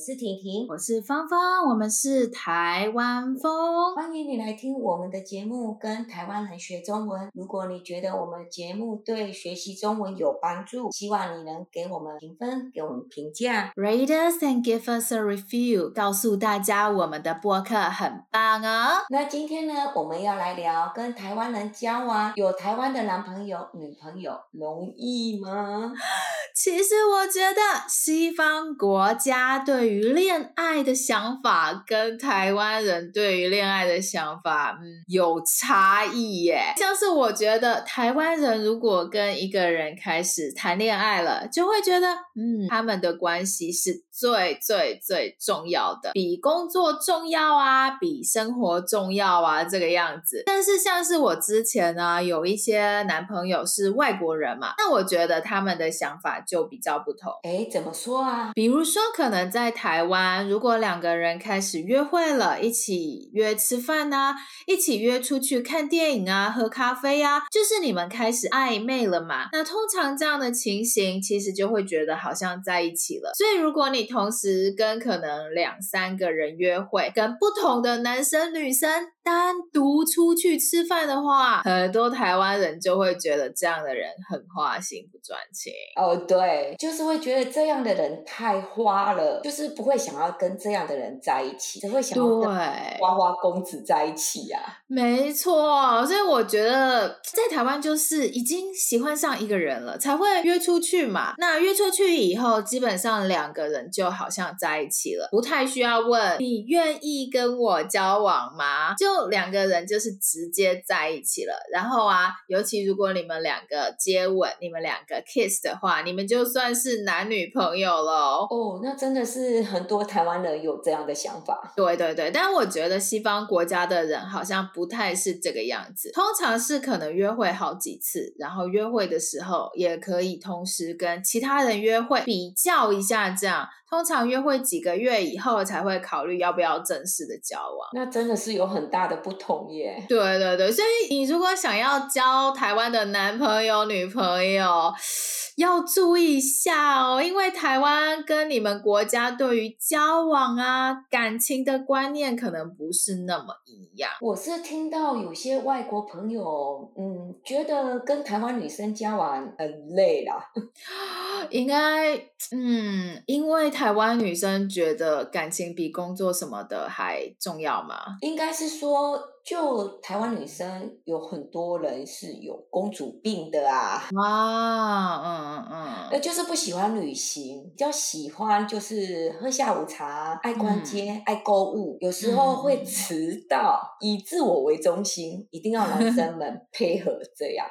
是婷婷，我是芳芳，我们是台湾风，欢迎你来听我们的节目，跟台湾人学中文。如果你觉得我们节目对学习中文有帮助，希望你能给我们评分，给我们评价，rate us and give us a review，告诉大家我们的播客很棒哦。那今天呢，我们要来聊跟台湾人交往，有台湾的男朋友、女朋友容易吗？其实我觉得西方国家对于恋爱的想法跟台湾人对于恋爱的想法，嗯，有差异耶。像是我觉得台湾人如果跟一个人开始谈恋爱了，就会觉得，嗯，他们的关系是最最最重要的，比工作重要啊，比生活重要啊，这个样子。但是像是我之前呢，有一些男朋友是外国人嘛，那我觉得他们的想法就比较不同。哎，怎么说啊？比如说，可能在台湾，如果两个人开始约会了，一起约吃饭啊，一起约出去看电影啊，喝咖啡啊，就是你们开始暧昧了嘛。那通常这样的情形，其实就会觉得好像在一起了。所以如果你同时跟可能两三个人约会，跟不同的男生女生单独出去吃饭的话，很多台湾人就会觉得这样的人很花心不专情。哦，对，就是会觉得这样的人太花了，就是不会想要跟这样的人在一起，只会想要跟花花公子在一起呀、啊。没错，所以我觉得在台湾就是已经喜欢上一个人了，才会约出去嘛。那约出去以后，基本上两个人就。就好像在一起了，不太需要问你愿意跟我交往吗？就两个人就是直接在一起了。然后啊，尤其如果你们两个接吻，你们两个 kiss 的话，你们就算是男女朋友了。哦，那真的是很多台湾人有这样的想法。对对对，但我觉得西方国家的人好像不太是这个样子，通常是可能约会好几次，然后约会的时候也可以同时跟其他人约会，比较一下这样。通常约会几个月以后才会考虑要不要正式的交往，那真的是有很大的不同耶。对对对，所以你如果想要交台湾的男朋友、女朋友，要注意一下哦，因为台湾跟你们国家对于交往啊、感情的观念可能不是那么一样。我是听到有些外国朋友，嗯，觉得跟台湾女生交往很累啦。应该，嗯，因为台湾女生觉得感情比工作什么的还重要吗？应该是说，就台湾女生有很多人是有公主病的啊。啊，嗯嗯嗯，就是不喜欢旅行，比较喜欢就是喝下午茶，爱逛街，嗯、爱购物，有时候会迟到，嗯、以自我为中心，一定要男生们 配合这样。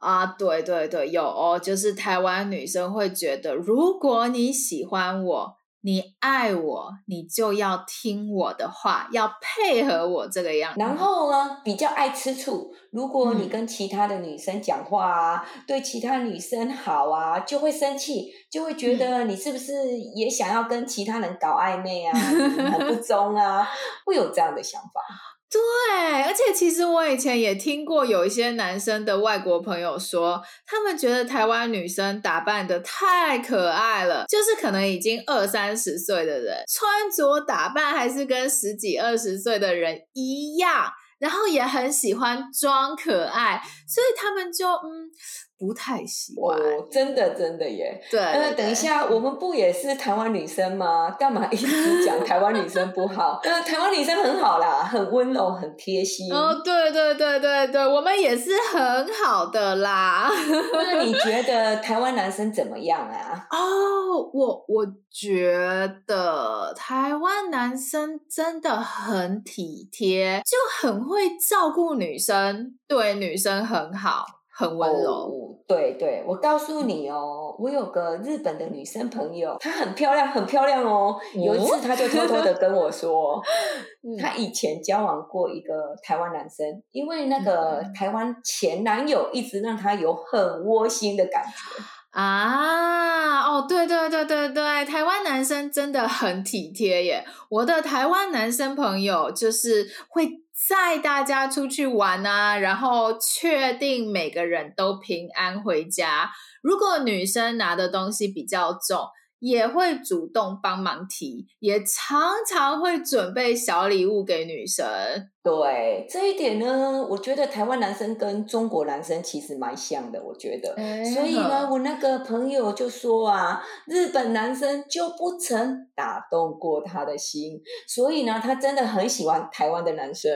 啊，对对对，有哦，就是台湾女生会觉得，如果你喜欢我，你爱我，你就要听我的话，要配合我这个样子。然后呢，比较爱吃醋，如果你跟其他的女生讲话啊，嗯、对其他女生好啊，就会生气，就会觉得你是不是也想要跟其他人搞暧昧啊，很不忠啊，会有这样的想法。对，而且其实我以前也听过有一些男生的外国朋友说，他们觉得台湾女生打扮的太可爱了，就是可能已经二三十岁的人，穿着打扮还是跟十几二十岁的人一样，然后也很喜欢装可爱，所以他们就嗯。不太喜欢哦，真的真的耶。对，那等一下，我们不也是台湾女生吗？干嘛一直讲台湾女生不好？呃，台湾女生很好啦，很温柔，很贴心。哦，对对对对对，我们也是很好的啦。那你 觉得台湾男生怎么样啊？哦，我我觉得台湾男生真的很体贴，就很会照顾女生，对女生很好。很温柔，oh, 对对，我告诉你哦，我有个日本的女生朋友，她很漂亮，很漂亮哦。有一次，她就偷偷的跟我说，她以前交往过一个台湾男生，因为那个台湾前男友一直让她有很窝心的感觉。啊，哦，对对对对对，台湾男生真的很体贴耶。我的台湾男生朋友就是会载大家出去玩啊，然后确定每个人都平安回家。如果女生拿的东西比较重，也会主动帮忙提，也常常会准备小礼物给女生。对这一点呢，我觉得台湾男生跟中国男生其实蛮像的，我觉得。欸、所以呢，我那个朋友就说啊，日本男生就不曾打动过他的心，所以呢，他真的很喜欢台湾的男生，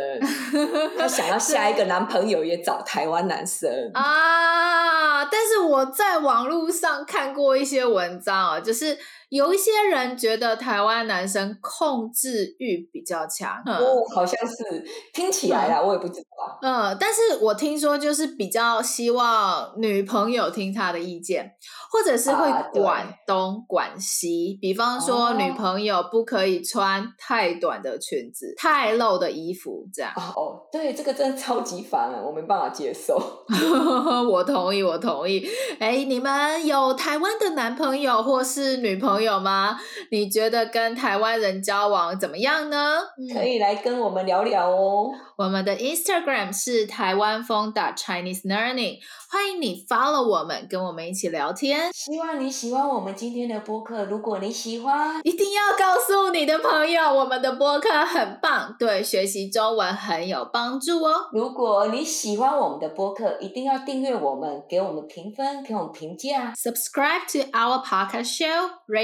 他想要下一个男朋友也找台湾男生 啊。但是我在网络上看过一些文章啊，就是。有一些人觉得台湾男生控制欲比较强，哦，好像是听起来啊，嗯、我也不知道。嗯，但是我听说就是比较希望女朋友听他的意见，或者是会管东管西。啊、比方说，女朋友不可以穿太短的裙子、哦、太露的衣服，这样。哦，对，这个真的超级烦了，我没办法接受。我同意，我同意。哎，你们有台湾的男朋友或是女朋友？有吗？你觉得跟台湾人交往怎么样呢？可以来跟我们聊聊哦。我们的 Instagram 是台湾风的 Chinese Learning，欢迎你 follow 我们，跟我们一起聊天。希望你喜欢我们今天的播客。如果你喜欢，一定要告诉你的朋友，我们的播客很棒，对学习中文很有帮助哦。如果你喜欢我们的播客，一定要订阅我们，给我们评分，给我们评价。Subscribe to our podcast show.